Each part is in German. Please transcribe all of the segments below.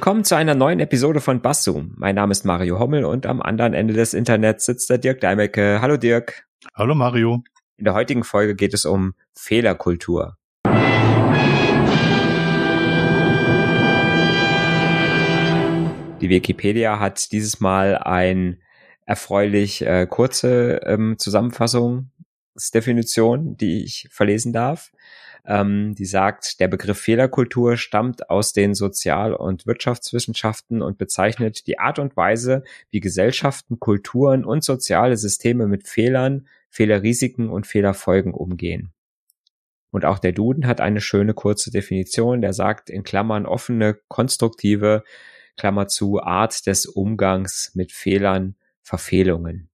Willkommen zu einer neuen Episode von Basszoom. Mein Name ist Mario Hommel und am anderen Ende des Internets sitzt der Dirk Deimecke. Hallo Dirk. Hallo Mario. In der heutigen Folge geht es um Fehlerkultur. Die Wikipedia hat dieses Mal ein erfreulich äh, kurze ähm, Zusammenfassungsdefinition, die ich verlesen darf ähm, die sagt, der Begriff Fehlerkultur stammt aus den Sozial- und Wirtschaftswissenschaften und bezeichnet die Art und Weise, wie Gesellschaften, Kulturen und soziale Systeme mit Fehlern, Fehlerrisiken und Fehlerfolgen umgehen. Und auch der Duden hat eine schöne kurze Definition, der sagt in Klammern offene, konstruktive, Klammer zu, Art des Umgangs mit Fehlern, Verfehlungen.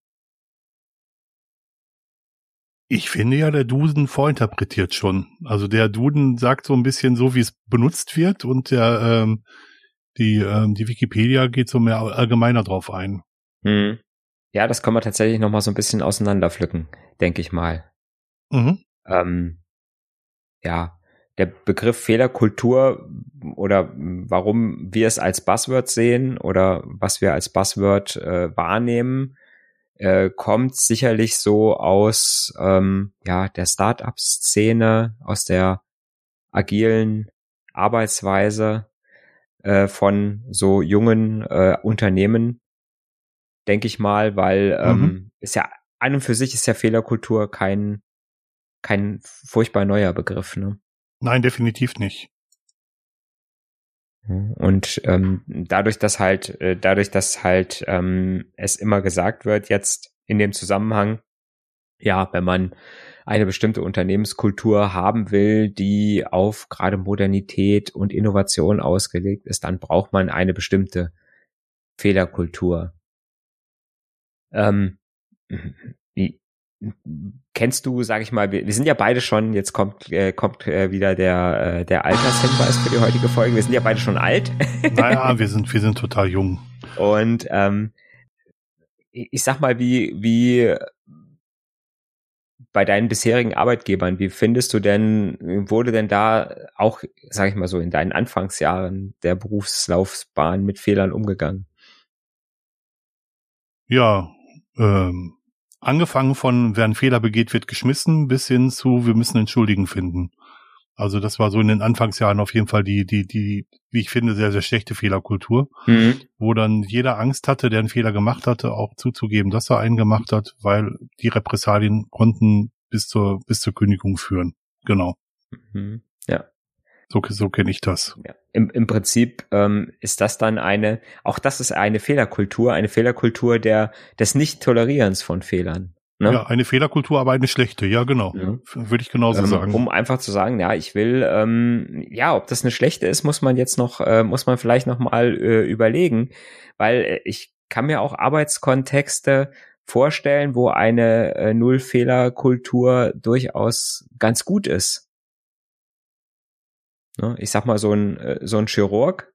Ich finde ja, der Duden vorinterpretiert schon. Also der Duden sagt so ein bisschen so, wie es benutzt wird und der ähm, die ähm, die Wikipedia geht so mehr allgemeiner drauf ein. Hm. Ja, das kann man tatsächlich noch mal so ein bisschen auseinanderpflücken, denke ich mal. Mhm. Ähm, ja, der Begriff Fehlerkultur oder warum wir es als Buzzword sehen oder was wir als Buzzword äh, wahrnehmen, äh, kommt sicherlich so aus ähm, ja der Start-up-Szene, aus der agilen Arbeitsweise äh, von so jungen äh, Unternehmen, denke ich mal, weil ähm, mhm. ist ja an und für sich ist ja Fehlerkultur kein kein furchtbar neuer Begriff, ne? Nein, definitiv nicht. Und ähm, dadurch, dass halt, äh, dadurch, dass halt ähm, es immer gesagt wird, jetzt in dem Zusammenhang, ja, wenn man eine bestimmte Unternehmenskultur haben will, die auf gerade Modernität und Innovation ausgelegt ist, dann braucht man eine bestimmte Fehlerkultur. Ähm, kennst du, sag ich mal, wir, wir sind ja beide schon, jetzt kommt, äh, kommt äh, wieder der, äh, der Altershinweis für die heutige Folge, wir sind ja beide schon alt. naja, wir sind, wir sind total jung. Und ähm, ich sag mal, wie, wie bei deinen bisherigen Arbeitgebern, wie findest du denn, wurde denn da auch, sag ich mal so, in deinen Anfangsjahren der Berufslaufbahn mit Fehlern umgegangen? Ja, ähm, angefangen von, wer einen Fehler begeht, wird geschmissen, bis hin zu, wir müssen Entschuldigen finden. Also das war so in den Anfangsjahren auf jeden Fall die, die, die, wie ich finde, sehr, sehr schlechte Fehlerkultur, mhm. wo dann jeder Angst hatte, der einen Fehler gemacht hatte, auch zuzugeben, dass er einen gemacht hat, weil die Repressalien konnten bis zur, bis zur Kündigung führen. Genau. Mhm. So, so kenne ich das. Ja. Im, Im Prinzip ähm, ist das dann eine, auch das ist eine Fehlerkultur, eine Fehlerkultur der des Nicht-Tolerierens von Fehlern. Ne? Ja, eine Fehlerkultur, aber eine schlechte, ja, genau. Ja. Würde ich genauso ähm, sagen. Um einfach zu sagen, ja, ich will, ähm, ja, ob das eine schlechte ist, muss man jetzt noch, äh, muss man vielleicht noch mal äh, überlegen, weil äh, ich kann mir auch Arbeitskontexte vorstellen, wo eine äh, Null-Fehler-Kultur durchaus ganz gut ist. Ne? Ich sag mal, so ein, äh, so ein Chirurg,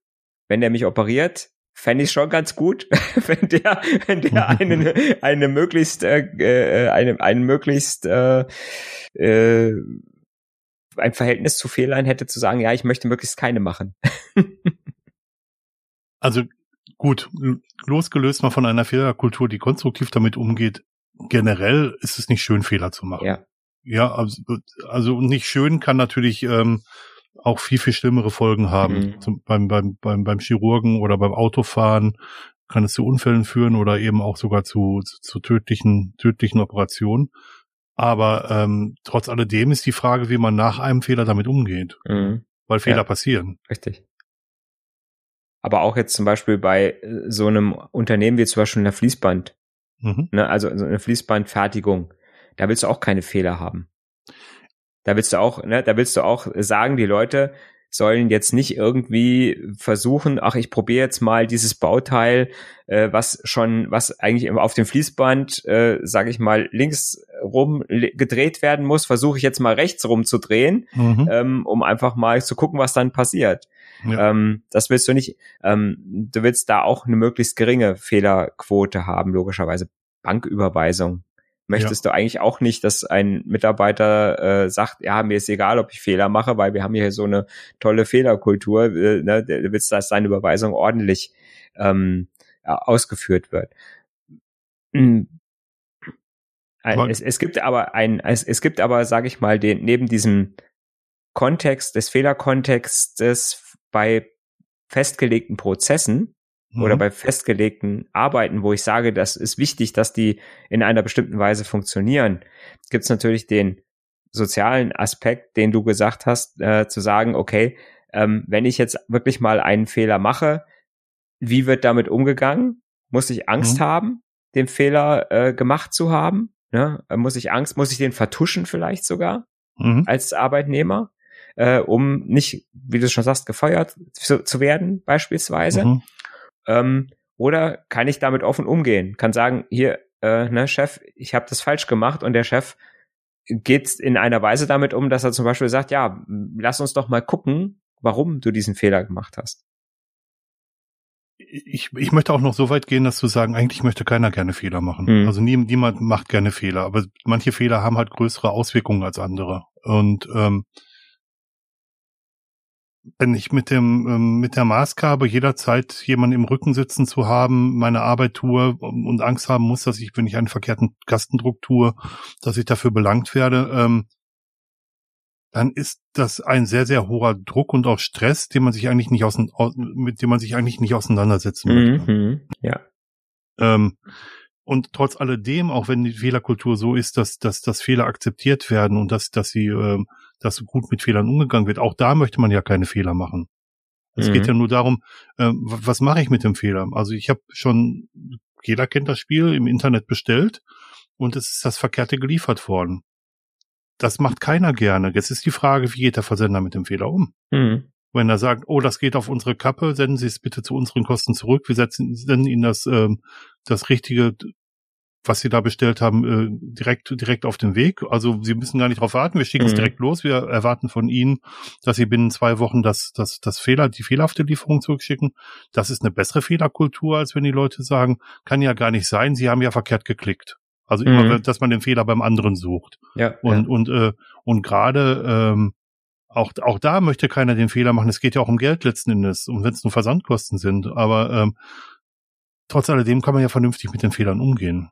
wenn der mich operiert, fände ich schon ganz gut, wenn der, wenn der eine, eine möglichst, äh, äh, eine, einen möglichst äh, äh, ein Verhältnis zu Fehlern hätte zu sagen, ja, ich möchte möglichst keine machen. also gut, losgelöst mal von einer Fehlerkultur, die konstruktiv damit umgeht, generell ist es nicht schön, Fehler zu machen. Ja. Ja, also, also nicht schön kann natürlich ähm, auch viel, viel schlimmere Folgen haben. Mhm. Zum, beim, beim, beim, beim Chirurgen oder beim Autofahren kann es zu Unfällen führen oder eben auch sogar zu, zu, zu tödlichen, tödlichen Operationen. Aber ähm, trotz alledem ist die Frage, wie man nach einem Fehler damit umgeht. Mhm. Weil Fehler ja, passieren. Richtig. Aber auch jetzt zum Beispiel bei äh, so einem Unternehmen wie zum Beispiel einer Fließband, mhm. ne, also so eine Fließbandfertigung, da willst du auch keine Fehler haben. Da willst du auch, ne, da willst du auch sagen, die Leute sollen jetzt nicht irgendwie versuchen, ach, ich probiere jetzt mal dieses Bauteil, äh, was schon, was eigentlich auf dem Fließband, äh, sage ich mal, links rum gedreht werden muss, versuche ich jetzt mal rechts rum zu drehen, mhm. ähm, um einfach mal zu gucken, was dann passiert. Ja. Ähm, das willst du nicht. Ähm, du willst da auch eine möglichst geringe Fehlerquote haben, logischerweise. Banküberweisung möchtest ja. du eigentlich auch nicht, dass ein Mitarbeiter äh, sagt, ja, mir ist egal, ob ich Fehler mache, weil wir haben hier so eine tolle Fehlerkultur, äh, ne, du willst, dass deine Überweisung ordentlich ähm, ausgeführt wird. Mhm. Es, es gibt aber ein, es, es gibt aber, sage ich mal, den neben diesem Kontext des Fehlerkontextes bei festgelegten Prozessen mhm. oder bei festgelegten Arbeiten, wo ich sage, das ist wichtig, dass die in einer bestimmten Weise funktionieren, gibt es natürlich den sozialen Aspekt, den du gesagt hast, äh, zu sagen, okay, ähm, wenn ich jetzt wirklich mal einen Fehler mache, wie wird damit umgegangen? Muss ich Angst mhm. haben, den Fehler äh, gemacht zu haben? Ne? Muss ich Angst, muss ich den vertuschen vielleicht sogar mhm. als Arbeitnehmer, äh, um nicht, wie du schon sagst, gefeuert zu, zu werden beispielsweise? Mhm. Ähm, oder kann ich damit offen umgehen? Kann sagen, hier, äh, ne, Chef, ich habe das falsch gemacht und der Chef geht in einer Weise damit um, dass er zum Beispiel sagt, ja, lass uns doch mal gucken, warum du diesen Fehler gemacht hast. Ich, ich möchte auch noch so weit gehen, dass zu sagen, eigentlich möchte keiner gerne Fehler machen. Mhm. Also nie, niemand macht gerne Fehler, aber manche Fehler haben halt größere Auswirkungen als andere. Und ähm, wenn ich mit dem ähm, mit der Maßgabe jederzeit jemanden im Rücken sitzen zu haben, meine Arbeit tue und Angst haben muss, dass ich, wenn ich einen verkehrten Kastendruck tue, dass ich dafür belangt werde, ähm, dann ist das ein sehr sehr hoher Druck und auch Stress, den man sich eigentlich nicht aus, mit dem man sich eigentlich nicht auseinandersetzen möchte. Mhm, ja. Ähm, und trotz alledem, auch wenn die Fehlerkultur so ist, dass, dass, dass Fehler akzeptiert werden und dass, dass sie, äh, dass gut mit Fehlern umgegangen wird, auch da möchte man ja keine Fehler machen. Es mhm. geht ja nur darum, äh, was mache ich mit dem Fehler? Also ich habe schon, jeder kennt das Spiel, im Internet bestellt und es ist das Verkehrte geliefert worden. Das macht keiner gerne. Jetzt ist die Frage, wie geht der Versender mit dem Fehler um? Mhm. Wenn er sagt, oh, das geht auf unsere Kappe, senden Sie es bitte zu unseren Kosten zurück. Wir setzen, senden Ihnen das, ähm, das richtige, was Sie da bestellt haben, äh, direkt, direkt auf den Weg. Also Sie müssen gar nicht drauf warten. Wir schicken mhm. es direkt los. Wir erwarten von Ihnen, dass Sie binnen zwei Wochen das, das, das Fehler, die fehlerhafte Lieferung zurückschicken. Das ist eine bessere Fehlerkultur, als wenn die Leute sagen, kann ja gar nicht sein. Sie haben ja verkehrt geklickt. Also immer, mhm. dass man den Fehler beim anderen sucht. Ja, und, ja. und, äh, und gerade, ähm, auch, auch da möchte keiner den Fehler machen. Es geht ja auch um Geld letzten Endes, und wenn es nur Versandkosten sind. Aber ähm, trotz alledem kann man ja vernünftig mit den Fehlern umgehen.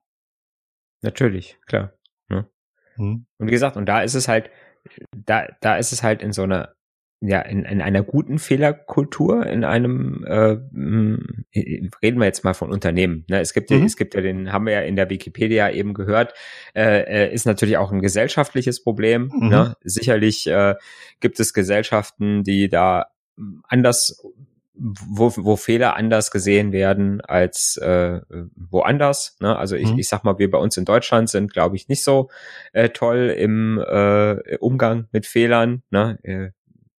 Natürlich, klar. Ja. Hm. Und wie gesagt, und da ist es halt, da, da ist es halt in so einer ja, in, in einer guten Fehlerkultur, in einem, äh, reden wir jetzt mal von Unternehmen. Ne? Es gibt ja, mhm. es gibt ja den, haben wir ja in der Wikipedia eben gehört, äh, äh ist natürlich auch ein gesellschaftliches Problem. Mhm. Ne? Sicherlich äh, gibt es Gesellschaften, die da anders wo, wo Fehler anders gesehen werden als äh, woanders. Ne? Also ich, mhm. ich sag mal, wir bei uns in Deutschland sind, glaube ich, nicht so äh, toll im äh, Umgang mit Fehlern. Ne?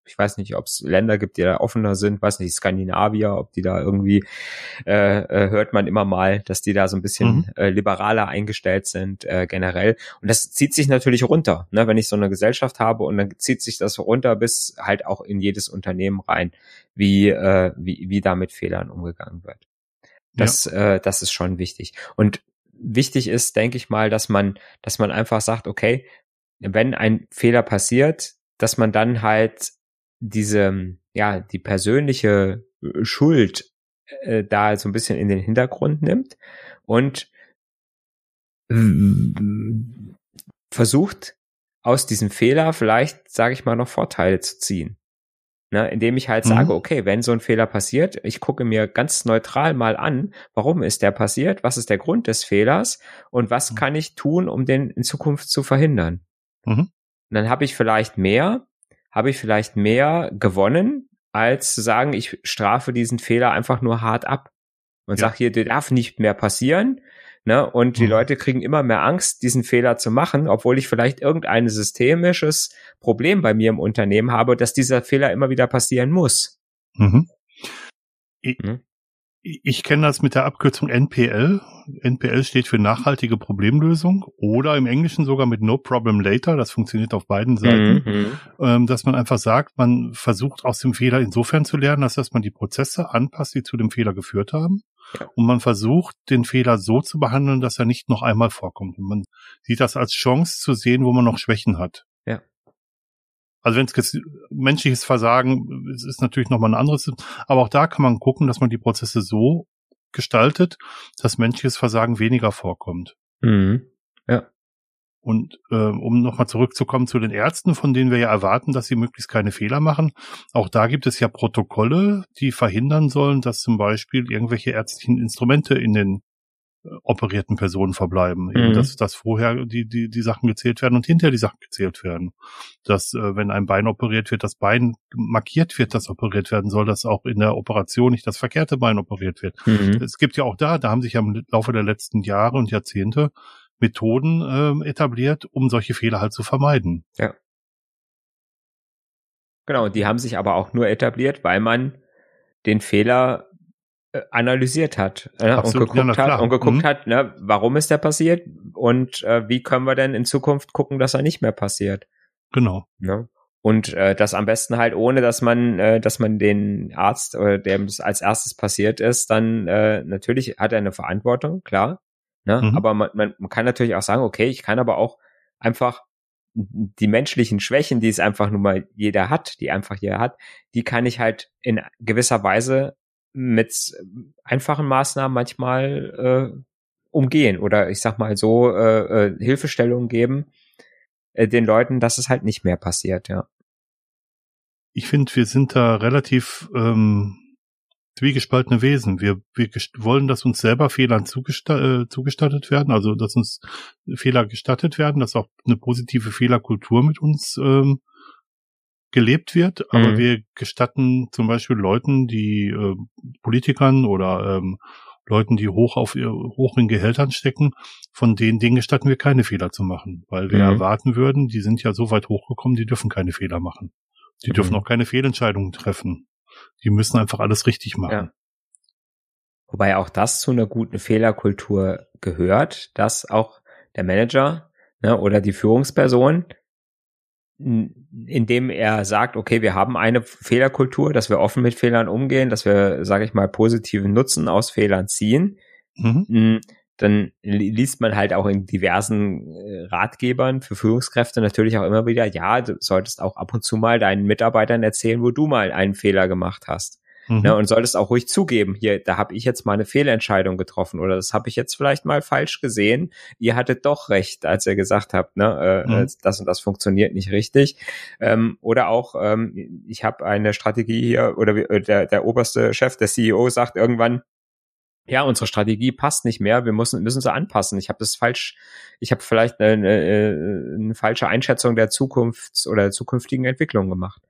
Ich weiß nicht, ob es Länder gibt, die da offener sind, weiß nicht, Skandinavier, ob die da irgendwie, äh, äh, hört man immer mal, dass die da so ein bisschen mhm. äh, liberaler eingestellt sind äh, generell. Und das zieht sich natürlich runter, ne? wenn ich so eine Gesellschaft habe und dann zieht sich das runter bis halt auch in jedes Unternehmen rein, wie, äh, wie, wie da mit Fehlern umgegangen wird. Das, ja. äh, das ist schon wichtig. Und wichtig ist, denke ich mal, dass man, dass man einfach sagt, okay, wenn ein Fehler passiert, dass man dann halt diese, ja, die persönliche äh, Schuld äh, da so ein bisschen in den Hintergrund nimmt und versucht aus diesem Fehler vielleicht, sage ich mal, noch Vorteile zu ziehen. Ne, indem ich halt mhm. sage, okay, wenn so ein Fehler passiert, ich gucke mir ganz neutral mal an, warum ist der passiert, was ist der Grund des Fehlers und was mhm. kann ich tun, um den in Zukunft zu verhindern. Mhm. Dann habe ich vielleicht mehr habe ich vielleicht mehr gewonnen, als zu sagen, ich strafe diesen Fehler einfach nur hart ab und ja. sage hier, der darf nicht mehr passieren. Ne? Und die mhm. Leute kriegen immer mehr Angst, diesen Fehler zu machen, obwohl ich vielleicht irgendein systemisches Problem bei mir im Unternehmen habe, dass dieser Fehler immer wieder passieren muss. Mhm. Ich, mhm ich kenne das mit der Abkürzung NPL. NPL steht für nachhaltige Problemlösung oder im Englischen sogar mit No Problem Later. Das funktioniert auf beiden Seiten. Mhm. Ähm, dass man einfach sagt, man versucht aus dem Fehler insofern zu lernen, dass, dass man die Prozesse anpasst, die zu dem Fehler geführt haben. und man versucht, den Fehler so zu behandeln, dass er nicht noch einmal vorkommt. Und man sieht das als Chance zu sehen, wo man noch Schwächen hat. Ja. Also wenn es menschliches Versagen es ist natürlich nochmal ein anderes, aber auch da kann man gucken, dass man die Prozesse so gestaltet, dass menschliches Versagen weniger vorkommt. Mhm. Ja. Und äh, um nochmal zurückzukommen zu den Ärzten, von denen wir ja erwarten, dass sie möglichst keine Fehler machen, auch da gibt es ja Protokolle, die verhindern sollen, dass zum Beispiel irgendwelche ärztlichen Instrumente in den operierten Personen verbleiben. Mhm. Eben, dass, dass vorher die, die, die Sachen gezählt werden und hinterher die Sachen gezählt werden. Dass, äh, wenn ein Bein operiert wird, das Bein markiert wird, das operiert werden soll, dass auch in der Operation nicht das verkehrte Bein operiert wird. Mhm. Es gibt ja auch da, da haben sich ja im Laufe der letzten Jahre und Jahrzehnte Methoden ähm, etabliert, um solche Fehler halt zu vermeiden. Ja. Genau, die haben sich aber auch nur etabliert, weil man den Fehler äh, analysiert hat äh, und geguckt ja, hat und geguckt mhm. hat, ne, warum ist der passiert und äh, wie können wir denn in Zukunft gucken, dass er nicht mehr passiert. Genau. Ne? Und äh, das am besten halt ohne, dass man, äh, dass man den Arzt oder dem es als erstes passiert ist, dann äh, natürlich hat er eine Verantwortung, klar. Ne? Mhm. Aber man, man, man kann natürlich auch sagen, okay, ich kann aber auch einfach die menschlichen Schwächen, die es einfach nun mal jeder hat, die einfach jeder hat, die kann ich halt in gewisser Weise mit einfachen Maßnahmen manchmal äh, umgehen oder ich sag mal so äh, äh, Hilfestellungen geben äh, den Leuten, dass es halt nicht mehr passiert, ja. Ich finde, wir sind da relativ ähm, zwiegespaltene Wesen. Wir, wir wollen, dass uns selber Fehlern zugesta äh, zugestattet werden, also dass uns Fehler gestattet werden, dass auch eine positive Fehlerkultur mit uns ähm, gelebt wird, aber mhm. wir gestatten zum Beispiel Leuten, die äh, Politikern oder ähm, Leuten, die hoch auf ihr, hoch in Gehältern stecken, von denen Dingen gestatten wir keine Fehler zu machen, weil wir mhm. erwarten würden, die sind ja so weit hochgekommen, die dürfen keine Fehler machen. Die mhm. dürfen auch keine Fehlentscheidungen treffen. Die müssen einfach alles richtig machen. Ja. Wobei auch das zu einer guten Fehlerkultur gehört, dass auch der Manager ne, oder die Führungsperson, indem er sagt, okay, wir haben eine Fehlerkultur, dass wir offen mit Fehlern umgehen, dass wir, sage ich mal, positiven Nutzen aus Fehlern ziehen, mhm dann liest man halt auch in diversen äh, Ratgebern für Führungskräfte natürlich auch immer wieder, ja, du solltest auch ab und zu mal deinen Mitarbeitern erzählen, wo du mal einen Fehler gemacht hast. Mhm. Ne, und solltest auch ruhig zugeben, hier, da habe ich jetzt mal eine Fehlentscheidung getroffen oder das habe ich jetzt vielleicht mal falsch gesehen. Ihr hattet doch recht, als ihr gesagt habt, ne, äh, mhm. das und das funktioniert nicht richtig. Ähm, oder auch, ähm, ich habe eine Strategie hier oder äh, der, der oberste Chef, der CEO sagt irgendwann, ja, unsere Strategie passt nicht mehr, wir müssen, müssen sie anpassen. Ich habe das falsch, ich habe vielleicht eine, eine, eine falsche Einschätzung der Zukunft oder der zukünftigen Entwicklung gemacht.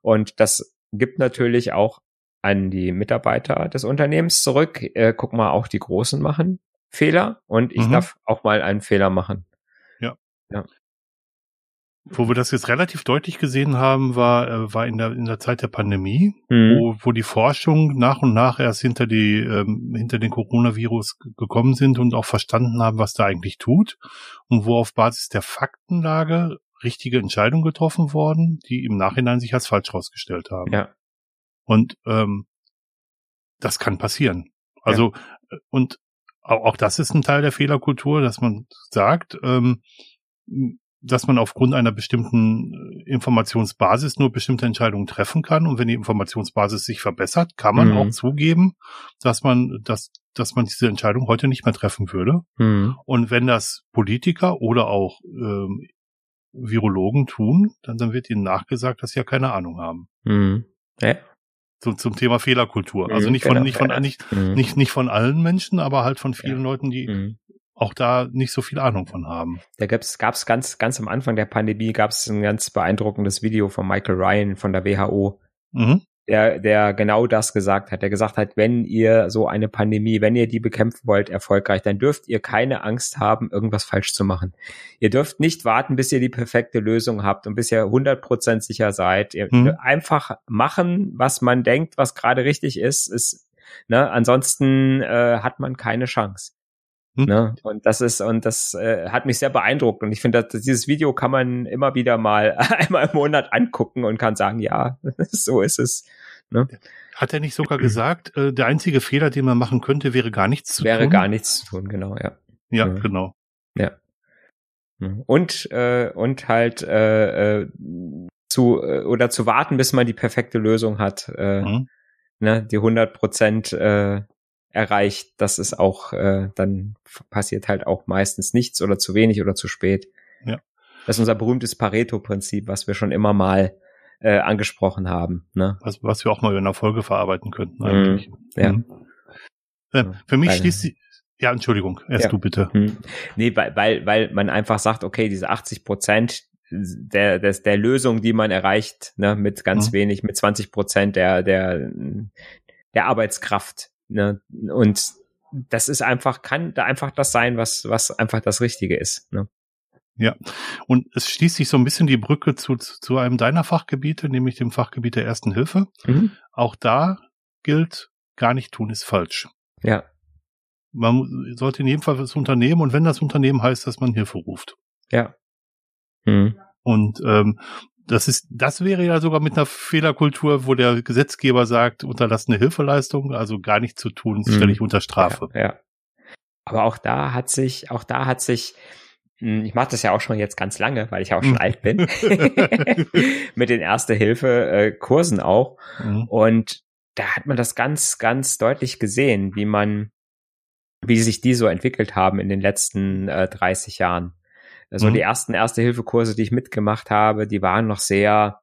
Und das gibt natürlich auch an die Mitarbeiter des Unternehmens zurück. Äh, guck mal, auch die Großen machen Fehler und ich mhm. darf auch mal einen Fehler machen. Ja. Ja. Wo wir das jetzt relativ deutlich gesehen haben, war, äh, war in der, in der Zeit der Pandemie, mhm. wo, wo die Forschung nach und nach erst hinter die, ähm, hinter den Coronavirus gekommen sind und auch verstanden haben, was da eigentlich tut und wo auf Basis der Faktenlage richtige Entscheidungen getroffen worden, die im Nachhinein sich als falsch herausgestellt haben. Ja. Und ähm, das kann passieren. Also ja. und auch, auch das ist ein Teil der Fehlerkultur, dass man sagt, ähm, dass man aufgrund einer bestimmten äh, Informationsbasis nur bestimmte Entscheidungen treffen kann. Und wenn die Informationsbasis sich verbessert, kann man mhm. auch zugeben, dass man, dass, dass man diese Entscheidung heute nicht mehr treffen würde. Mhm. Und wenn das Politiker oder auch ähm, Virologen tun, dann, dann wird ihnen nachgesagt, dass sie ja keine Ahnung haben. Mhm. Ja. Zum, zum Thema Fehlerkultur. Also mhm, nicht von, nicht von, nicht, mhm. nicht, nicht von allen Menschen, aber halt von vielen. Leuten, die mhm auch da nicht so viel Ahnung von haben. Da gab's gab's ganz ganz am Anfang der Pandemie gab's ein ganz beeindruckendes Video von Michael Ryan von der WHO, mhm. Der der genau das gesagt hat. Der gesagt hat, wenn ihr so eine Pandemie, wenn ihr die bekämpfen wollt erfolgreich, dann dürft ihr keine Angst haben, irgendwas falsch zu machen. Ihr dürft nicht warten, bis ihr die perfekte Lösung habt und bis ihr 100% sicher seid. Ihr mhm. einfach machen, was man denkt, was gerade richtig ist, ist Ne, ansonsten äh, hat man keine Chance. Hm? Ne? Und das ist, und das äh, hat mich sehr beeindruckt. Und ich finde, dieses Video kann man immer wieder mal einmal im Monat angucken und kann sagen, ja, so ist es. Ne? Hat er nicht sogar gesagt, äh, der einzige Fehler, den man machen könnte, wäre gar nichts zu wäre tun? Wäre gar nichts zu tun, genau, ja. Ja, mhm. genau. Ja. Und, äh, und halt äh, äh, zu äh, oder zu warten, bis man die perfekte Lösung hat, äh, mhm. ne, die 100 Prozent äh, erreicht, das ist auch, äh, dann passiert halt auch meistens nichts oder zu wenig oder zu spät. Ja. Das ist unser berühmtes Pareto-Prinzip, was wir schon immer mal äh, angesprochen haben. Ne? Was, was wir auch mal in einer Folge verarbeiten könnten eigentlich. Mhm. Ja. Mhm. Äh, für mich schließt sie, ja, Entschuldigung, erst ja. du bitte. Mhm. Nee, weil, weil, weil man einfach sagt, okay, diese 80 Prozent der, der, der Lösung, die man erreicht, ne, mit ganz mhm. wenig, mit 20 Prozent der, der, der Arbeitskraft, ne, und das ist einfach, kann da einfach das sein, was, was einfach das Richtige ist, ne. Ja, und es schließt sich so ein bisschen die Brücke zu, zu einem deiner Fachgebiete, nämlich dem Fachgebiet der Ersten Hilfe. Mhm. Auch da gilt, gar nicht tun ist falsch. Ja. Man sollte in jedem Fall das Unternehmen und wenn das Unternehmen heißt, dass man Hilfe ruft. Ja. Mhm. Und ähm, das ist, das wäre ja sogar mit einer Fehlerkultur, wo der Gesetzgeber sagt, unterlassene Hilfeleistung, also gar nichts zu tun, mhm. stelle ich unter Strafe. Ja, ja. Aber auch da hat sich, auch da hat sich hm, ich mache das ja auch schon jetzt ganz lange, weil ich auch schon mhm. alt bin. Mit den Erste-Hilfe-Kursen auch. Mhm. Und da hat man das ganz, ganz deutlich gesehen, wie man, wie sich die so entwickelt haben in den letzten äh, 30 Jahren. Also mhm. die ersten Erste-Hilfe-Kurse, die ich mitgemacht habe, die waren noch sehr,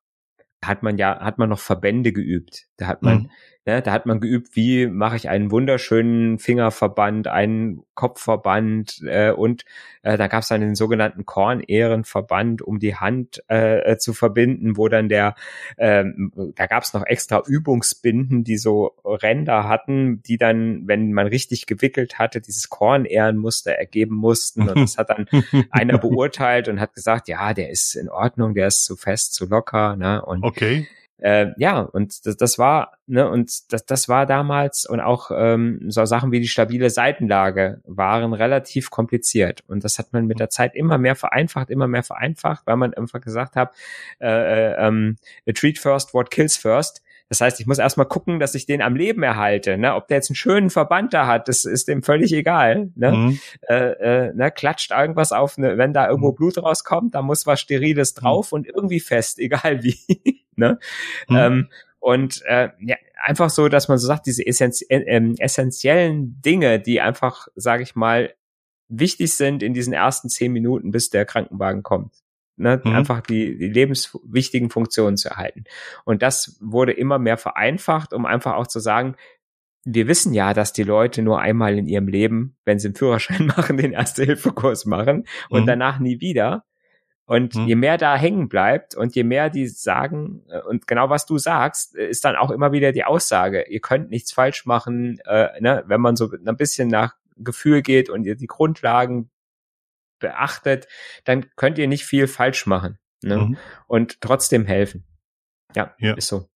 hat man ja, hat man noch Verbände geübt. Da hat man, mhm. Ne, da hat man geübt, wie mache ich einen wunderschönen Fingerverband, einen Kopfverband äh, und äh, da gab es dann den sogenannten Kornehrenverband, um die Hand äh, äh, zu verbinden, wo dann der, äh, da gab es noch extra Übungsbinden, die so Ränder hatten, die dann, wenn man richtig gewickelt hatte, dieses Kornehrenmuster ergeben mussten und das hat dann einer beurteilt und hat gesagt, ja, der ist in Ordnung, der ist zu fest, zu locker, ne? Und okay äh, ja, und das, das war, ne, und das, das war damals und auch ähm, so Sachen wie die stabile Seitenlage waren relativ kompliziert. Und das hat man mit der Zeit immer mehr vereinfacht, immer mehr vereinfacht, weil man einfach gesagt hat, äh, äh, ähm, treat first, what kills first. Das heißt, ich muss erstmal gucken, dass ich den am Leben erhalte. Ne? Ob der jetzt einen schönen Verband da hat, das ist dem völlig egal. Ne? Mhm. Äh, äh, ne? Klatscht irgendwas auf, ne? wenn da irgendwo mhm. Blut rauskommt, da muss was Steriles mhm. drauf mhm. und irgendwie fest, egal wie. Ne? Mhm. Ähm, und äh, ja, einfach so, dass man so sagt, diese essenzi äh, äh, essentiellen Dinge, die einfach, sage ich mal, wichtig sind in diesen ersten zehn Minuten, bis der Krankenwagen kommt ne, mhm. einfach die, die lebenswichtigen Funktionen zu erhalten. Und das wurde immer mehr vereinfacht, um einfach auch zu sagen, wir wissen ja, dass die Leute nur einmal in ihrem Leben, wenn sie einen Führerschein machen, den Erste-Hilfe-Kurs machen und mhm. danach nie wieder. Und mhm. je mehr da hängen bleibt und je mehr die sagen, äh, und genau was du sagst, ist dann auch immer wieder die Aussage, ihr könnt nichts falsch machen, äh, ne, wenn man so ein bisschen nach Gefühl geht und ihr die Grundlagen beachtet, dann könnt ihr nicht viel falsch machen ne? Mhm. und trotzdem helfen. Ja, ja, ist so.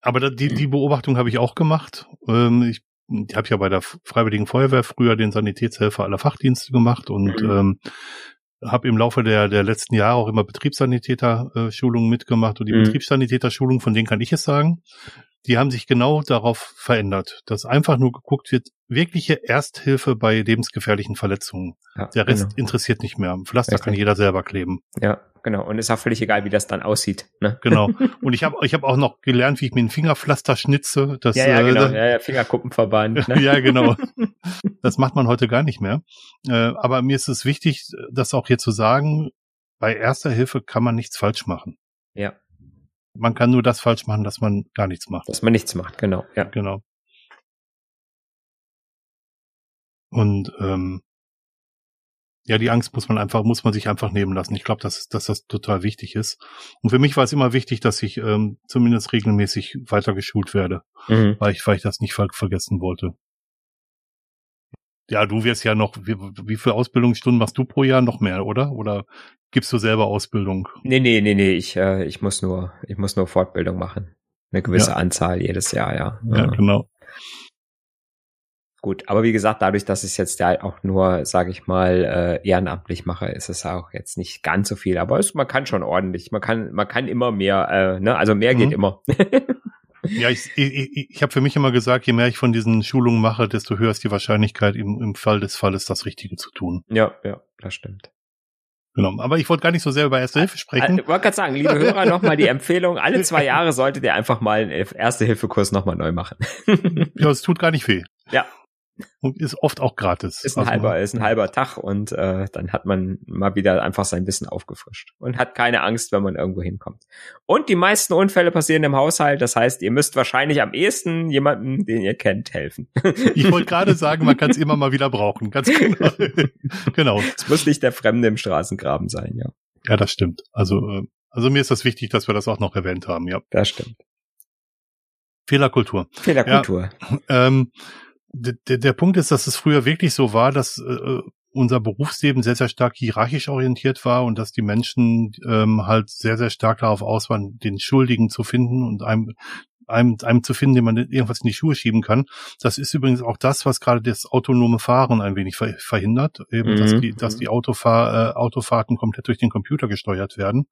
Aber die, die Beobachtung habe ich auch gemacht. Ähm, ich ich habe ja bei der Freiwilligen Feuerwehr früher den Sanitätshelfer aller Fachdienste gemacht und mhm. ähm, habe im Laufe der, der letzten Jahre auch immer Betriebssanitäter-Schulungen mitgemacht und die mhm. Betriebssanitäter-Schulungen, von denen kann ich es sagen, die haben sich genau darauf verändert, dass einfach nur geguckt wird, wirkliche Ersthilfe bei lebensgefährlichen Verletzungen. Ja, Der Rest genau. interessiert nicht mehr. Pflaster Richtig. kann jeder selber kleben. Ja, genau. Und ist auch völlig egal, wie das dann aussieht. Ne? Genau. Und ich habe ich hab auch noch gelernt, wie ich mir ein Fingerpflaster schnitze. Das, ja, ja, genau. Äh, ja, ja, Fingerkuppenverband. Ne? ja, genau. Das macht man heute gar nicht mehr. Äh, aber mir ist es wichtig, das auch hier zu sagen, bei Erster Hilfe kann man nichts falsch machen. Ja. Man kann nur das falsch machen, dass man gar nichts macht. Dass man nichts macht, genau. Ja. Genau. Und ähm, ja, die Angst muss man einfach, muss man sich einfach nehmen lassen. Ich glaube, dass, dass das total wichtig ist. Und für mich war es immer wichtig, dass ich ähm, zumindest regelmäßig weitergeschult werde, mhm. weil ich, weil ich das nicht ver vergessen wollte. Ja, du wirst ja noch, wie, wie viele Ausbildungsstunden machst du pro Jahr noch mehr, oder? Oder gibst du selber Ausbildung? Nee, nee, nee, nee, ich, äh, ich muss nur, ich muss nur Fortbildung machen. Eine gewisse ja. Anzahl jedes Jahr, ja. Ja, genau. Gut, aber wie gesagt, dadurch, dass ich es jetzt ja auch nur, sage ich mal, äh, ehrenamtlich mache, ist es auch jetzt nicht ganz so viel. Aber es, man kann schon ordentlich, man kann, man kann immer mehr, äh, ne? Also mehr mhm. geht immer. Ja, ich, ich, ich habe für mich immer gesagt, je mehr ich von diesen Schulungen mache, desto höher ist die Wahrscheinlichkeit, im, im Fall des Falles das Richtige zu tun. Ja, ja, das stimmt. Genau. Aber ich wollte gar nicht so sehr über Erste Hilfe sprechen. Ich wollte gerade sagen, liebe Hörer, nochmal die Empfehlung. Alle zwei Jahre solltet ihr einfach mal einen Erste-Hilfe-Kurs nochmal neu machen. ja, es tut gar nicht weh. Ja, und ist oft auch gratis. Ist ein also, halber, ist ein halber Tag und äh, dann hat man mal wieder einfach sein Wissen aufgefrischt und hat keine Angst, wenn man irgendwo hinkommt. Und die meisten Unfälle passieren im Haushalt, das heißt, ihr müsst wahrscheinlich am ehesten jemanden, den ihr kennt, helfen. Ich wollte gerade sagen, man kann es immer mal wieder brauchen, ganz genau. genau. Es muss nicht der Fremde im Straßengraben sein, ja. Ja, das stimmt. Also, äh, also mir ist das wichtig, dass wir das auch noch erwähnt haben, ja. Das stimmt. Fehlerkultur. Fehlerkultur. Ja, ähm, der, der Punkt ist, dass es früher wirklich so war, dass äh, unser Berufsleben sehr, sehr stark hierarchisch orientiert war und dass die Menschen ähm, halt sehr, sehr stark darauf aus waren, den Schuldigen zu finden und einem, einem, einem zu finden, den man irgendwas in die Schuhe schieben kann. Das ist übrigens auch das, was gerade das autonome Fahren ein wenig verhindert, eben, mhm. dass die, dass die Autofahr, äh, Autofahrten komplett durch den Computer gesteuert werden,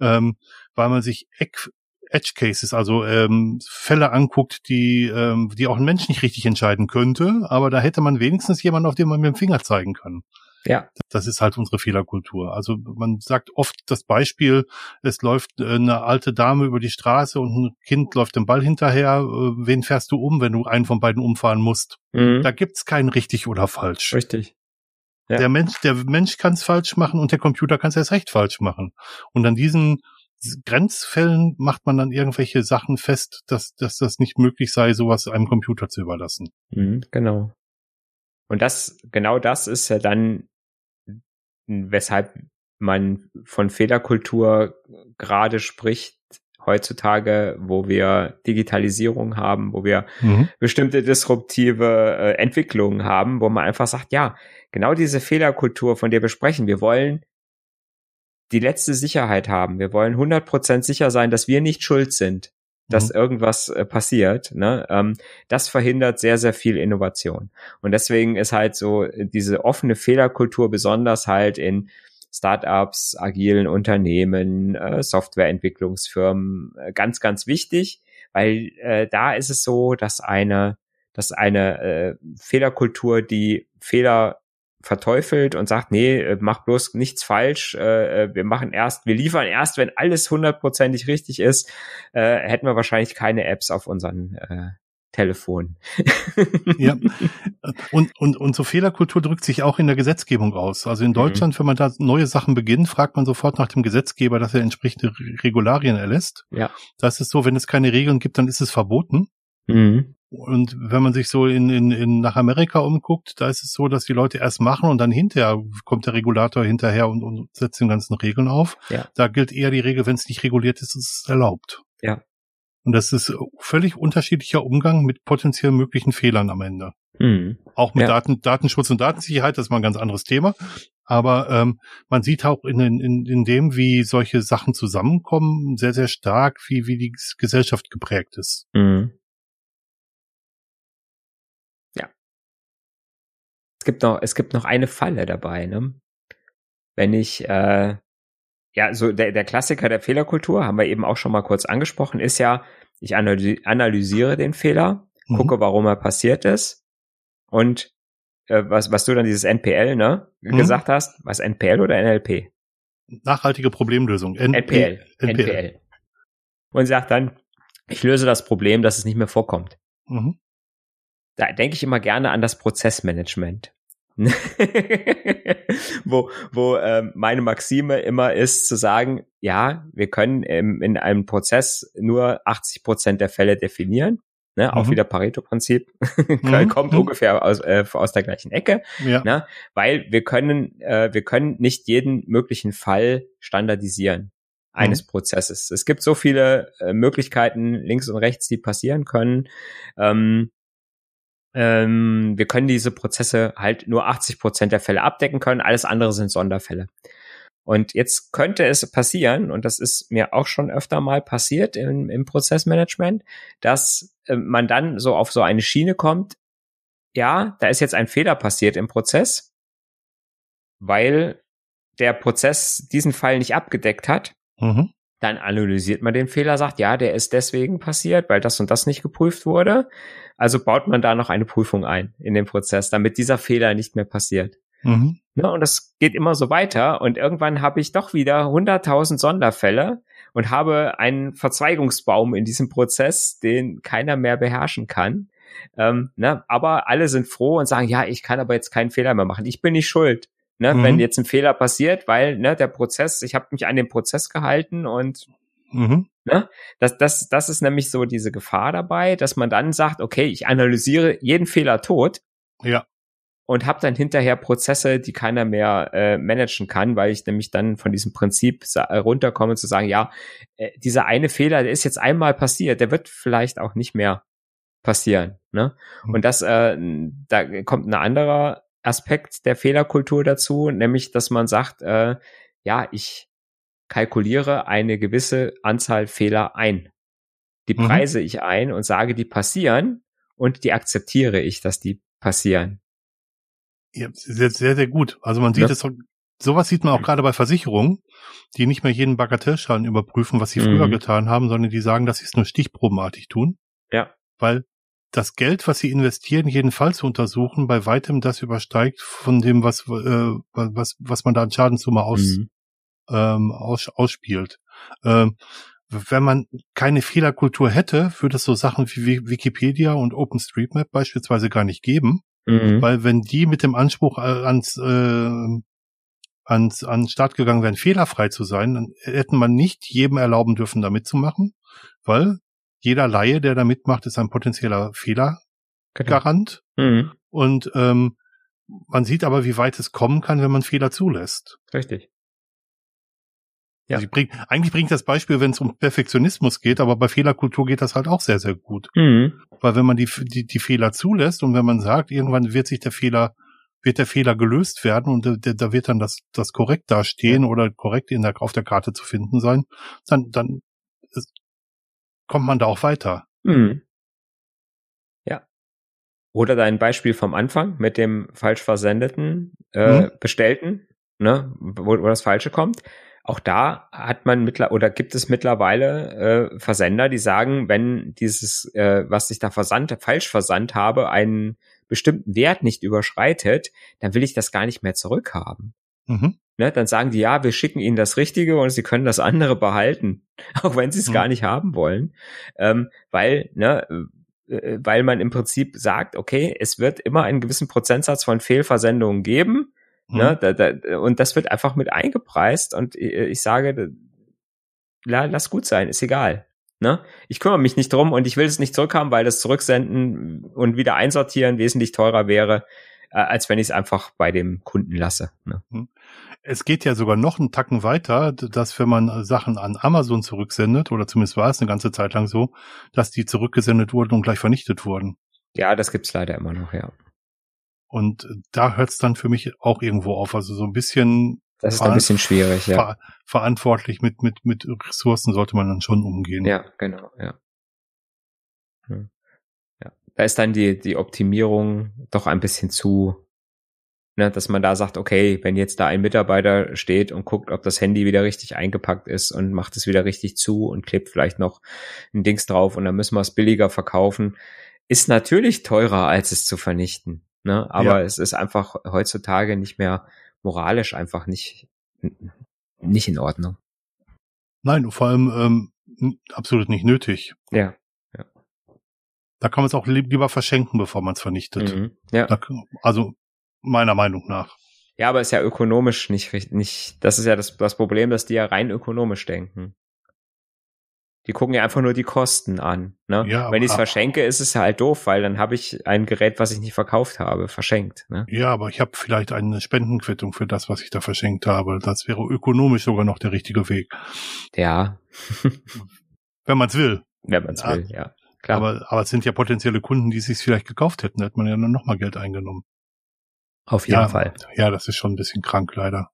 ähm, weil man sich Eck, Edge Cases, also ähm, Fälle anguckt, die, ähm, die auch ein Mensch nicht richtig entscheiden könnte, aber da hätte man wenigstens jemanden, auf den man mit dem Finger zeigen kann. Ja. Das ist halt unsere Fehlerkultur. Also man sagt oft das Beispiel, es läuft äh, eine alte Dame über die Straße und ein Kind läuft dem Ball hinterher. Äh, wen fährst du um, wenn du einen von beiden umfahren musst? Mhm. Da gibt's kein richtig oder falsch. Richtig. Ja. Der Mensch, der Mensch kann es falsch machen und der Computer kann es erst recht falsch machen. Und an diesen Grenzfällen macht man dann irgendwelche Sachen fest, dass, dass das nicht möglich sei, sowas einem Computer zu überlassen. Mhm, genau. Und das, genau das ist ja dann, weshalb man von Fehlerkultur gerade spricht heutzutage, wo wir Digitalisierung haben, wo wir mhm. bestimmte disruptive äh, Entwicklungen haben, wo man einfach sagt, ja, genau diese Fehlerkultur, von der wir sprechen, wir wollen die letzte Sicherheit haben. Wir wollen 100% sicher sein, dass wir nicht schuld sind, dass mhm. irgendwas äh, passiert. Ne? Ähm, das verhindert sehr, sehr viel Innovation. Und deswegen ist halt so äh, diese offene Fehlerkultur besonders halt in Startups, agilen Unternehmen, äh, Softwareentwicklungsfirmen äh, ganz, ganz wichtig, weil äh, da ist es so, dass eine, dass eine äh, Fehlerkultur, die Fehler verteufelt und sagt, nee, äh, mach bloß nichts falsch, äh, äh, wir machen erst, wir liefern erst, wenn alles hundertprozentig richtig ist, äh, hätten wir wahrscheinlich keine Apps auf unseren äh, Telefon. ja. Und, und, und so Fehlerkultur drückt sich auch in der Gesetzgebung aus. Also in mhm. Deutschland, mhm. wenn man da neue Sachen beginnt, fragt man sofort nach dem Gesetzgeber, dass er entsprechende Regularien erlässt. Ja. Das ist so, wenn es keine Regeln gibt, dann ist es verboten. Mhm. Und wenn man sich so in, in, in nach Amerika umguckt, da ist es so, dass die Leute erst machen und dann hinterher kommt der Regulator hinterher und, und setzt den ganzen Regeln auf. Ja. Da gilt eher die Regel, wenn es nicht reguliert ist, ist es erlaubt. Ja. Und das ist völlig unterschiedlicher Umgang mit potenziell möglichen Fehlern am Ende. Mhm. Auch mit ja. Daten, Datenschutz und Datensicherheit, das ist mal ein ganz anderes Thema. Aber ähm, man sieht auch in, in, in dem, wie solche Sachen zusammenkommen, sehr, sehr stark, wie, wie die Gesellschaft geprägt ist. Mhm. Gibt noch, es gibt noch eine Falle dabei, ne? Wenn ich, äh, ja, so der, der Klassiker der Fehlerkultur, haben wir eben auch schon mal kurz angesprochen, ist ja, ich analysiere den Fehler, mhm. gucke, warum er passiert ist und äh, was, was du dann dieses NPL, ne, mhm. gesagt hast, was NPL oder NLP? Nachhaltige Problemlösung. N NPL, NPL. NPL. Und sagt dann, ich löse das Problem, dass es nicht mehr vorkommt. Mhm. Da denke ich immer gerne an das Prozessmanagement. wo wo ähm, meine Maxime immer ist zu sagen, ja, wir können ähm, in einem Prozess nur 80 Prozent der Fälle definieren. Ne, mhm. Auch wieder Pareto-Prinzip, mhm. kommt mhm. ungefähr aus, äh, aus der gleichen Ecke, ja. ne, weil wir können, äh, wir können nicht jeden möglichen Fall standardisieren eines mhm. Prozesses. Es gibt so viele äh, Möglichkeiten links und rechts, die passieren können. Ähm, ähm, wir können diese Prozesse halt nur 80 Prozent der Fälle abdecken können, alles andere sind Sonderfälle. Und jetzt könnte es passieren, und das ist mir auch schon öfter mal passiert im, im Prozessmanagement, dass äh, man dann so auf so eine Schiene kommt, ja, da ist jetzt ein Fehler passiert im Prozess, weil der Prozess diesen Fall nicht abgedeckt hat. Mhm. Dann analysiert man den Fehler, sagt, ja, der ist deswegen passiert, weil das und das nicht geprüft wurde. Also baut man da noch eine Prüfung ein in den Prozess, damit dieser Fehler nicht mehr passiert. Mhm. Ja, und das geht immer so weiter. Und irgendwann habe ich doch wieder 100.000 Sonderfälle und habe einen Verzweigungsbaum in diesem Prozess, den keiner mehr beherrschen kann. Ähm, ne? Aber alle sind froh und sagen, ja, ich kann aber jetzt keinen Fehler mehr machen. Ich bin nicht schuld. Ne? Mhm. Wenn jetzt ein Fehler passiert, weil ne, der Prozess, ich habe mich an den Prozess gehalten und mhm. ne? das, das, das ist nämlich so diese Gefahr dabei, dass man dann sagt, okay, ich analysiere jeden Fehler tot. Ja und habe dann hinterher Prozesse, die keiner mehr äh, managen kann, weil ich nämlich dann von diesem Prinzip äh, runterkomme zu sagen, ja, äh, dieser eine Fehler, der ist jetzt einmal passiert, der wird vielleicht auch nicht mehr passieren. Ne? Mhm. Und das, äh, da kommt ein anderer Aspekt der Fehlerkultur dazu, nämlich, dass man sagt, äh, ja, ich kalkuliere eine gewisse Anzahl Fehler ein. Die mhm. preise mhm. ich ein und sage, die passieren und die akzeptiere ich, dass die passieren. Ja, sehr, sehr, sehr gut. Also man sieht es, ja. sowas sieht man auch gerade bei Versicherungen, die nicht mehr jeden Bagatellschaden überprüfen, was sie mhm. früher getan haben, sondern die sagen, dass sie es nur stichprobenartig tun. Ja. Weil das Geld, was sie investieren, jeden Fall zu untersuchen, bei weitem das übersteigt von dem, was, äh, was, was man da an Schadenssumme aus, mhm. ähm, aus, ausspielt. Ähm, wenn man keine Fehlerkultur hätte, würde es so Sachen wie Wikipedia und OpenStreetMap beispielsweise gar nicht geben. Mhm. Weil wenn die mit dem Anspruch äh, ans, äh, ans, an den Start gegangen wären, fehlerfrei zu sein, dann hätten man nicht jedem erlauben dürfen, da mitzumachen, weil jeder Laie, der da mitmacht, ist ein potenzieller Fehlergarant. Genau. Mhm. Und ähm, man sieht aber, wie weit es kommen kann, wenn man Fehler zulässt. Richtig. Ja. Also bring, eigentlich bringt das Beispiel, wenn es um Perfektionismus geht, aber bei Fehlerkultur geht das halt auch sehr, sehr gut. Mhm. Weil wenn man die, die, die Fehler zulässt und wenn man sagt, irgendwann wird sich der Fehler, wird der Fehler gelöst werden und da, da wird dann das, das korrekt dastehen ja. oder korrekt in der, auf der Karte zu finden sein, dann, dann ist, kommt man da auch weiter. Mhm. Ja. Oder dein Beispiel vom Anfang mit dem falsch versendeten, äh, mhm. bestellten, ne, wo, wo das Falsche kommt auch da hat man mittler oder gibt es mittlerweile äh, Versender, die sagen, wenn dieses, äh, was ich da versandt, falsch versandt habe, einen bestimmten Wert nicht überschreitet, dann will ich das gar nicht mehr zurückhaben. Mhm. Ne, dann sagen die, ja, wir schicken ihnen das Richtige und sie können das andere behalten, auch wenn sie es mhm. gar nicht haben wollen, ähm, weil, ne, äh, weil man im Prinzip sagt, okay, es wird immer einen gewissen Prozentsatz von Fehlversendungen geben Ne? Mhm. Da, da, und das wird einfach mit eingepreist und ich sage, la, lass gut sein, ist egal. Ne? Ich kümmere mich nicht drum und ich will es nicht zurückhaben, weil das Zurücksenden und wieder einsortieren wesentlich teurer wäre, äh, als wenn ich es einfach bei dem Kunden lasse. Ne? Mhm. Es geht ja sogar noch einen Tacken weiter, dass wenn man Sachen an Amazon zurücksendet, oder zumindest war es eine ganze Zeit lang so, dass die zurückgesendet wurden und gleich vernichtet wurden. Ja, das gibt's leider immer noch, ja. Und da hört es dann für mich auch irgendwo auf. Also so ein bisschen. Das ist ein bisschen schwierig, ja. Ver verantwortlich mit, mit, mit Ressourcen sollte man dann schon umgehen. Ja, genau, ja. Hm. Ja. Da ist dann die, die Optimierung doch ein bisschen zu, ne, dass man da sagt, okay, wenn jetzt da ein Mitarbeiter steht und guckt, ob das Handy wieder richtig eingepackt ist und macht es wieder richtig zu und klebt vielleicht noch ein Dings drauf und dann müssen wir es billiger verkaufen, ist natürlich teurer, als es zu vernichten. Ne? Aber ja. es ist einfach heutzutage nicht mehr moralisch einfach nicht, nicht in Ordnung. Nein, vor allem ähm, absolut nicht nötig. Ja. ja. Da kann man es auch lieber verschenken, bevor man es vernichtet. Mhm. Ja. Da, also meiner Meinung nach. Ja, aber ist ja ökonomisch nicht nicht. Das ist ja das, das Problem, dass die ja rein ökonomisch denken. Die gucken ja einfach nur die Kosten an. Ne? Ja, Wenn ich es verschenke, ist es halt doof, weil dann habe ich ein Gerät, was ich nicht verkauft habe, verschenkt. Ne? Ja, aber ich habe vielleicht eine Spendenquittung für das, was ich da verschenkt habe. Das wäre ökonomisch sogar noch der richtige Weg. Ja. Wenn man es will. Wenn man es ja. will, ja. Klar. Aber, aber es sind ja potenzielle Kunden, die es sich vielleicht gekauft hätten. Da hätte man ja dann nochmal Geld eingenommen. Auf jeden ja, Fall. Ja, das ist schon ein bisschen krank, leider.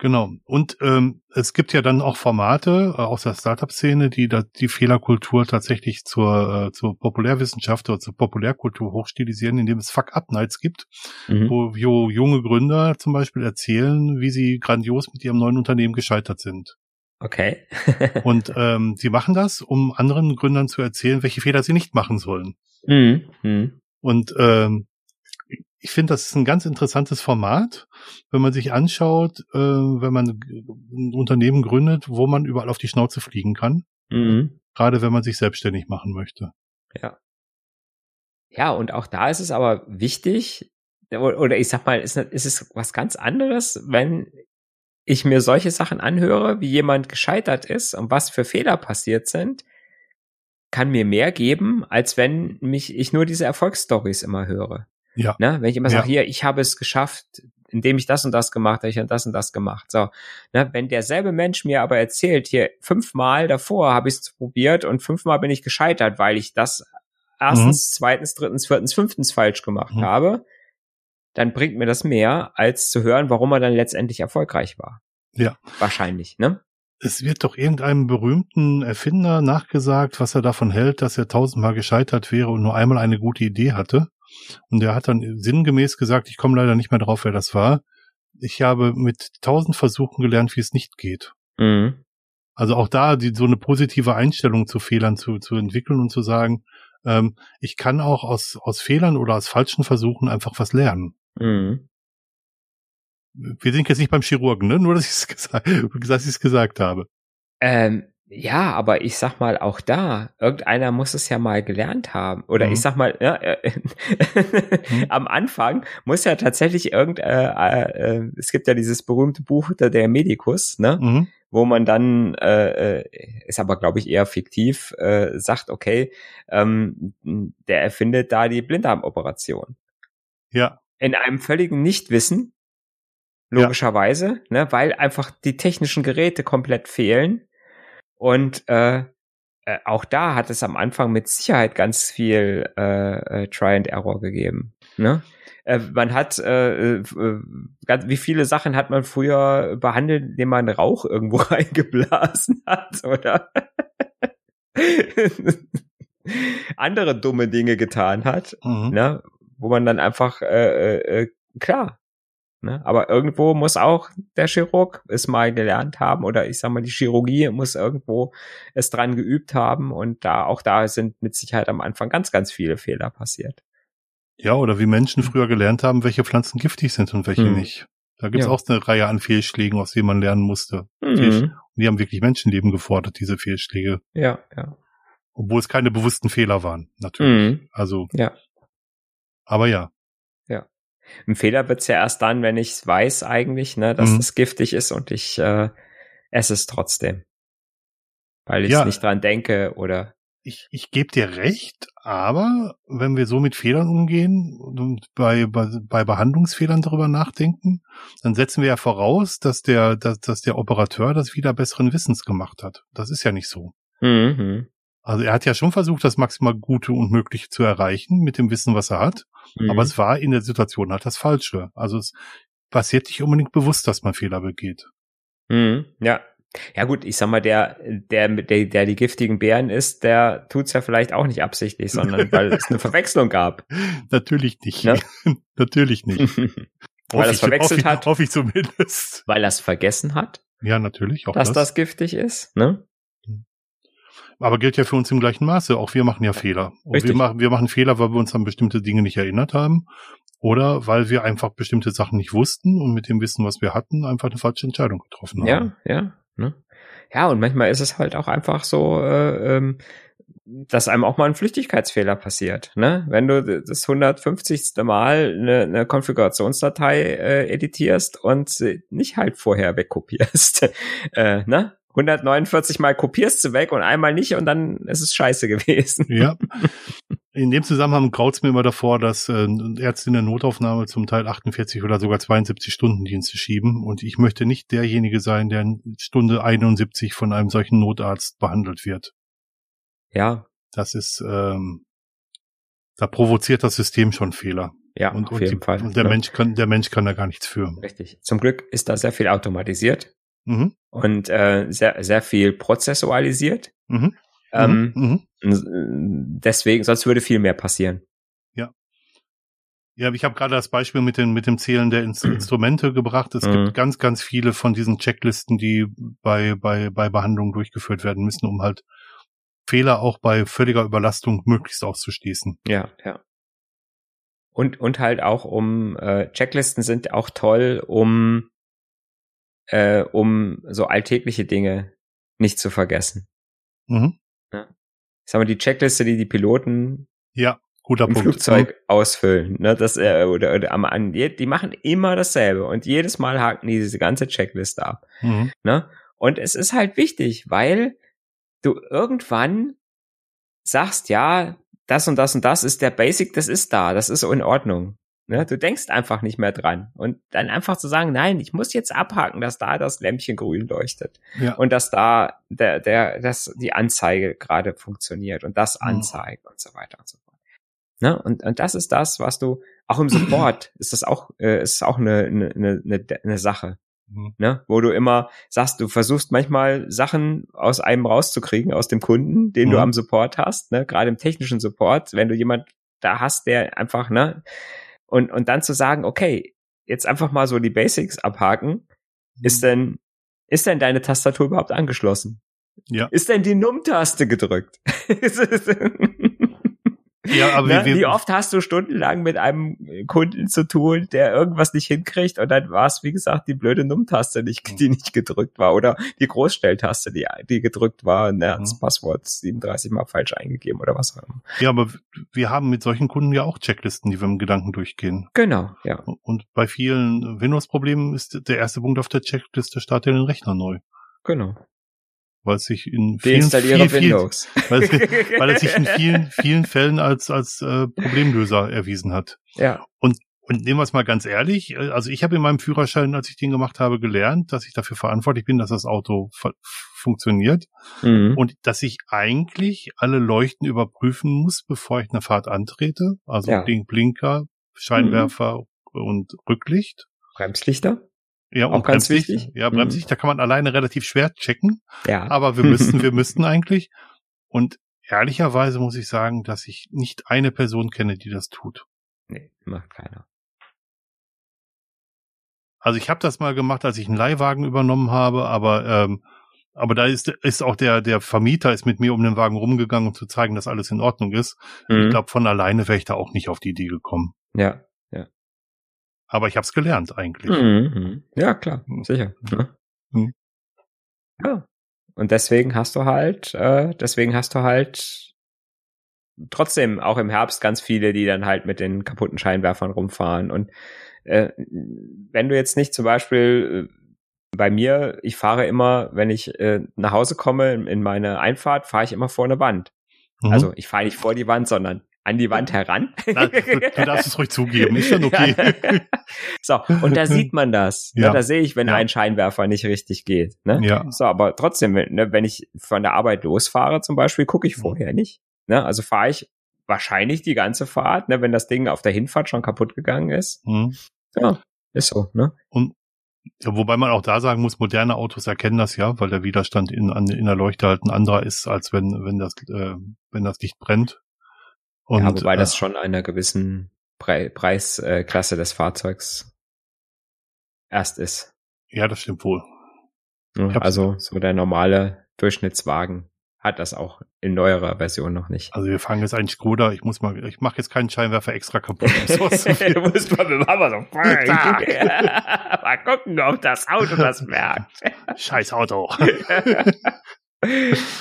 Genau. Und ähm, es gibt ja dann auch Formate äh, aus der Startup-Szene, die da die Fehlerkultur tatsächlich zur, äh, zur Populärwissenschaft oder zur Populärkultur hochstilisieren, indem es Fuck-Up-Nights gibt, mhm. wo, wo junge Gründer zum Beispiel erzählen, wie sie grandios mit ihrem neuen Unternehmen gescheitert sind. Okay. und ähm, sie machen das, um anderen Gründern zu erzählen, welche Fehler sie nicht machen sollen. Mhm. Mhm. Und ähm, ich finde, das ist ein ganz interessantes Format, wenn man sich anschaut, äh, wenn man ein Unternehmen gründet, wo man überall auf die Schnauze fliegen kann. Mhm. Gerade wenn man sich selbstständig machen möchte. Ja. Ja, und auch da ist es aber wichtig, oder ich sag mal, ist, ist es was ganz anderes, wenn ich mir solche Sachen anhöre, wie jemand gescheitert ist und was für Fehler passiert sind, kann mir mehr geben, als wenn mich ich nur diese Erfolgsstories immer höre. Ja. Ne? Wenn ich immer ja. sage, hier, ich habe es geschafft, indem ich das und das gemacht habe, ich habe das und das gemacht. So, ne? wenn derselbe Mensch mir aber erzählt, hier fünfmal davor habe ich es probiert und fünfmal bin ich gescheitert, weil ich das erstens, mhm. zweitens, drittens, viertens, fünftens falsch gemacht mhm. habe, dann bringt mir das mehr, als zu hören, warum er dann letztendlich erfolgreich war. Ja. Wahrscheinlich, ne? Es wird doch irgendeinem berühmten Erfinder nachgesagt, was er davon hält, dass er tausendmal gescheitert wäre und nur einmal eine gute Idee hatte. Und er hat dann sinngemäß gesagt, ich komme leider nicht mehr drauf, wer das war. Ich habe mit tausend Versuchen gelernt, wie es nicht geht. Mhm. Also auch da die, so eine positive Einstellung zu Fehlern zu, zu entwickeln und zu sagen, ähm, ich kann auch aus, aus Fehlern oder aus falschen Versuchen einfach was lernen. Mhm. Wir sind jetzt nicht beim Chirurgen, ne? Nur, dass ich es gesagt, dass ich es gesagt habe. Ähm, ja, aber ich sag mal, auch da, irgendeiner muss es ja mal gelernt haben. Oder mhm. ich sag mal, ja, äh, mhm. am Anfang muss ja tatsächlich irgend, äh, äh, es gibt ja dieses berühmte Buch der, der Medikus, ne? Mhm. Wo man dann, äh, äh ist aber glaube ich eher fiktiv, äh, sagt, okay, ähm, der erfindet da die Blinddarmoperation. Ja. In einem völligen Nichtwissen, logischerweise, ja. ne, weil einfach die technischen Geräte komplett fehlen und äh, äh, auch da hat es am Anfang mit Sicherheit ganz viel äh, äh, Try and Error gegeben. Ne? Äh, man hat, äh, ganz, wie viele Sachen hat man früher behandelt, indem man Rauch irgendwo reingeblasen hat, oder? andere dumme Dinge getan hat, mhm. ne? wo man dann einfach, äh, äh, klar, Ne? Aber irgendwo muss auch der Chirurg es mal gelernt haben oder ich sag mal, die Chirurgie muss irgendwo es dran geübt haben und da auch da sind mit Sicherheit am Anfang ganz, ganz viele Fehler passiert. Ja, oder wie Menschen früher gelernt haben, welche Pflanzen giftig sind und welche hm. nicht. Da gibt's ja. auch eine Reihe an Fehlschlägen, aus denen man lernen musste. Mhm. Die haben wirklich Menschenleben gefordert, diese Fehlschläge. Ja, ja. Obwohl es keine bewussten Fehler waren, natürlich. Mhm. Also. Ja. Aber ja. Ein Fehler wird's ja erst dann, wenn ich weiß eigentlich, ne, dass mhm. es giftig ist und ich äh, esse es trotzdem. Weil ich ja, nicht dran denke oder. Ich, ich gebe dir recht, aber wenn wir so mit Fehlern umgehen und bei, bei, bei Behandlungsfehlern darüber nachdenken, dann setzen wir ja voraus, dass der, dass, dass der Operateur das wieder besseren Wissens gemacht hat. Das ist ja nicht so. Mhm. Also er hat ja schon versucht, das maximal Gute und Mögliche zu erreichen mit dem Wissen, was er hat. Mhm. Aber es war in der Situation halt das Falsche. Also es passiert nicht unbedingt bewusst, dass man Fehler begeht. Mhm. Ja. Ja gut, ich sag mal, der, der, der, der die giftigen Beeren isst, der tut's ja vielleicht auch nicht absichtlich, sondern weil es eine Verwechslung gab. Natürlich nicht. Ne? Natürlich nicht. weil er es verwechselt hoffe, hat. Hoffe ich zumindest. Weil er es vergessen hat. Ja, natürlich. Auch dass das. das giftig ist, ne? Aber gilt ja für uns im gleichen Maße. Auch wir machen ja Fehler. Und wir machen, wir machen Fehler, weil wir uns an bestimmte Dinge nicht erinnert haben. Oder weil wir einfach bestimmte Sachen nicht wussten und mit dem Wissen, was wir hatten, einfach eine falsche Entscheidung getroffen haben. Ja, ja. Ne? Ja, und manchmal ist es halt auch einfach so, äh, ähm, dass einem auch mal ein Flüchtigkeitsfehler passiert. Ne? Wenn du das 150. Mal eine, eine Konfigurationsdatei äh, editierst und nicht halt vorher wegkopierst. äh, ne? 149 Mal kopierst du weg und einmal nicht und dann ist es scheiße gewesen. Ja. In dem Zusammenhang graut's mir immer davor, dass äh, Ärzte in der Notaufnahme zum Teil 48 oder sogar 72 Stunden Dienste schieben und ich möchte nicht derjenige sein, der in Stunde 71 von einem solchen Notarzt behandelt wird. Ja. Das ist, ähm, da provoziert das System schon Fehler. Ja, und, auf und jeden die, Fall. Und der ja. Mensch kann, der Mensch kann da gar nichts für. Richtig. Zum Glück ist da sehr viel automatisiert mhm. und äh, sehr, sehr viel prozessualisiert. Mhm. Ähm, mhm. mhm. Deswegen, sonst würde viel mehr passieren. Ja. Ja, ich habe gerade das Beispiel mit, den, mit dem Zählen der Instrumente gebracht. Es mhm. gibt ganz, ganz viele von diesen Checklisten, die bei, bei, bei Behandlungen durchgeführt werden müssen, um halt Fehler auch bei völliger Überlastung möglichst auszuschließen. Ja, ja. Und, und halt auch um, äh, Checklisten sind auch toll, um, äh, um so alltägliche Dinge nicht zu vergessen. Mhm. Ja. Sagen wir, die Checkliste, die die Piloten ja. Guter im Punkt. Flugzeug mhm. ausfüllen. Ne, das, äh, oder, oder am an, die machen immer dasselbe und jedes Mal haken die diese ganze Checkliste ab. Mhm. Ne? Und es ist halt wichtig, weil du irgendwann sagst, ja, das und das und das ist der Basic, das ist da, das ist in Ordnung. Ne? Du denkst einfach nicht mehr dran. Und dann einfach zu sagen, nein, ich muss jetzt abhaken, dass da das Lämpchen grün leuchtet. Ja. Und dass da der, der, dass die Anzeige gerade funktioniert und das mhm. anzeigt mhm. und so weiter und so fort. Ne? Und, und das ist das, was du, auch im Support ist das auch, äh, ist auch eine, eine, eine, eine Sache. Mhm. Ne? Wo du immer sagst, du versuchst manchmal Sachen aus einem rauszukriegen, aus dem Kunden, den mhm. du am Support hast, ne? gerade im technischen Support, wenn du jemand da hast, der einfach, ne, und, und dann zu sagen, okay, jetzt einfach mal so die Basics abhaken, mhm. ist denn, ist denn deine Tastatur überhaupt angeschlossen? Ja. Ist denn die Num-Taste gedrückt? Ja, aber ne? wie, wie, oft hast du stundenlang mit einem Kunden zu tun, der irgendwas nicht hinkriegt und dann war es, wie gesagt, die blöde Num-Taste, die nicht gedrückt war oder die Großstelltaste, die, die gedrückt war und er hat das Passwort 37 mal falsch eingegeben oder was auch immer. Ja, aber wir haben mit solchen Kunden ja auch Checklisten, die wir im Gedanken durchgehen. Genau, ja. Und bei vielen Windows-Problemen ist der erste Punkt auf der Checkliste, starte den Rechner neu. Genau weil es sich in vielen, viel, viel, weil, es, weil es sich in vielen, vielen Fällen als, als äh, Problemlöser erwiesen hat. Ja. Und, und nehmen wir es mal ganz ehrlich, äh, also ich habe in meinem Führerschein, als ich den gemacht habe, gelernt, dass ich dafür verantwortlich bin, dass das Auto funktioniert mhm. und dass ich eigentlich alle Leuchten überprüfen muss, bevor ich eine Fahrt antrete. Also ja. den Blinker, Scheinwerfer mhm. und Rücklicht. Bremslichter? Ja, auch ganz wichtig. Ja, Bremslicht, mhm. da kann man alleine relativ schwer checken. Ja. Aber wir müssten, wir müssten eigentlich. Und ehrlicherweise muss ich sagen, dass ich nicht eine Person kenne, die das tut. Nee, macht keiner. Also ich habe das mal gemacht, als ich einen Leihwagen übernommen habe, aber ähm, aber da ist, ist auch der, der Vermieter ist mit mir um den Wagen rumgegangen, um zu zeigen, dass alles in Ordnung ist. Mhm. Ich glaube, von alleine wäre ich da auch nicht auf die Idee gekommen. Ja, aber ich habe es gelernt eigentlich. Mhm, mhm. Ja, klar, mhm. sicher. Ne? Mhm. Ja. Und deswegen hast du halt, äh, deswegen hast du halt trotzdem auch im Herbst ganz viele, die dann halt mit den kaputten Scheinwerfern rumfahren. Und äh, wenn du jetzt nicht zum Beispiel äh, bei mir, ich fahre immer, wenn ich äh, nach Hause komme in meine Einfahrt, fahre ich immer vor eine Wand. Mhm. Also ich fahre nicht vor die Wand, sondern an die Wand heran. Na, du, du, darfst es ruhig zugeben, ist schon okay. so, und da sieht man das. Ne? Ja. Ne? Da sehe ich, wenn ja. ein Scheinwerfer nicht richtig geht. Ne? Ja. So, aber trotzdem, ne, wenn ich von der Arbeit losfahre zum Beispiel, gucke ich mhm. vorher nicht. Ne? Also fahre ich wahrscheinlich die ganze Fahrt, ne, wenn das Ding auf der Hinfahrt schon kaputt gegangen ist. Mhm. Ja, ist so. Ne? Und ja, wobei man auch da sagen muss, moderne Autos erkennen das ja, weil der Widerstand in, in der Leuchte halt ein anderer ist, als wenn, wenn das, äh, wenn das Licht brennt. Und, ja, wobei äh, das schon einer gewissen Pre Preisklasse des Fahrzeugs erst ist. Ja, das stimmt wohl. also so der normale Durchschnittswagen hat das auch in neuerer Version noch nicht. Also wir fangen jetzt einen Skoda, ich muss mal, ich mache jetzt keinen Scheinwerfer extra kaputt. du musst mal mit Mama so mal gucken, ob das Auto das merkt. Scheiß Auto.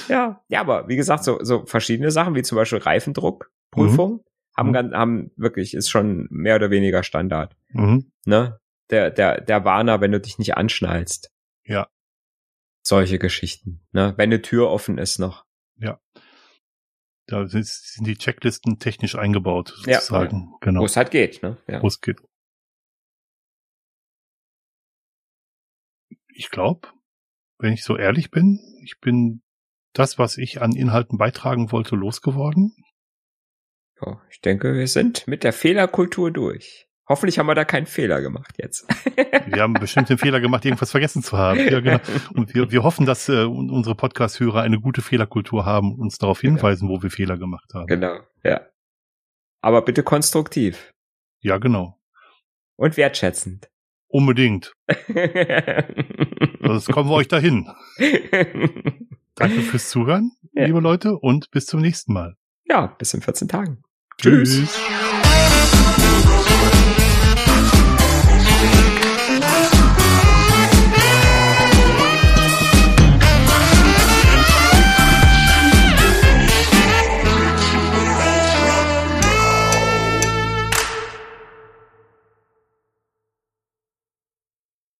ja, ja, aber wie gesagt, so, so verschiedene Sachen, wie zum Beispiel Reifendruck, Prüfung mhm. haben, mhm. haben wirklich, ist schon mehr oder weniger Standard. Mhm. Ne? Der, der, der Warner, wenn du dich nicht anschnallst. Ja. Solche Geschichten. Ne? Wenn eine Tür offen ist noch. Ja. Da sind die Checklisten technisch eingebaut, sozusagen. Ja, genau. Wo es halt geht, ne? Ja. Wo es geht. Ich glaube, wenn ich so ehrlich bin, ich bin das, was ich an Inhalten beitragen wollte, losgeworden. Ja, ich denke, wir sind mit der Fehlerkultur durch. Hoffentlich haben wir da keinen Fehler gemacht jetzt. wir haben bestimmt den Fehler gemacht, irgendwas vergessen zu haben. Ja, genau. Und wir, wir hoffen, dass äh, unsere Podcast-Hörer eine gute Fehlerkultur haben und uns darauf hinweisen, wo wir Fehler gemacht haben. Genau, ja. Aber bitte konstruktiv. Ja, genau. Und wertschätzend. Unbedingt. Das kommen wir euch dahin. Danke fürs Zuhören, ja. liebe Leute, und bis zum nächsten Mal. Ja, bis in 14 Tagen. Tschüss. Tschüss.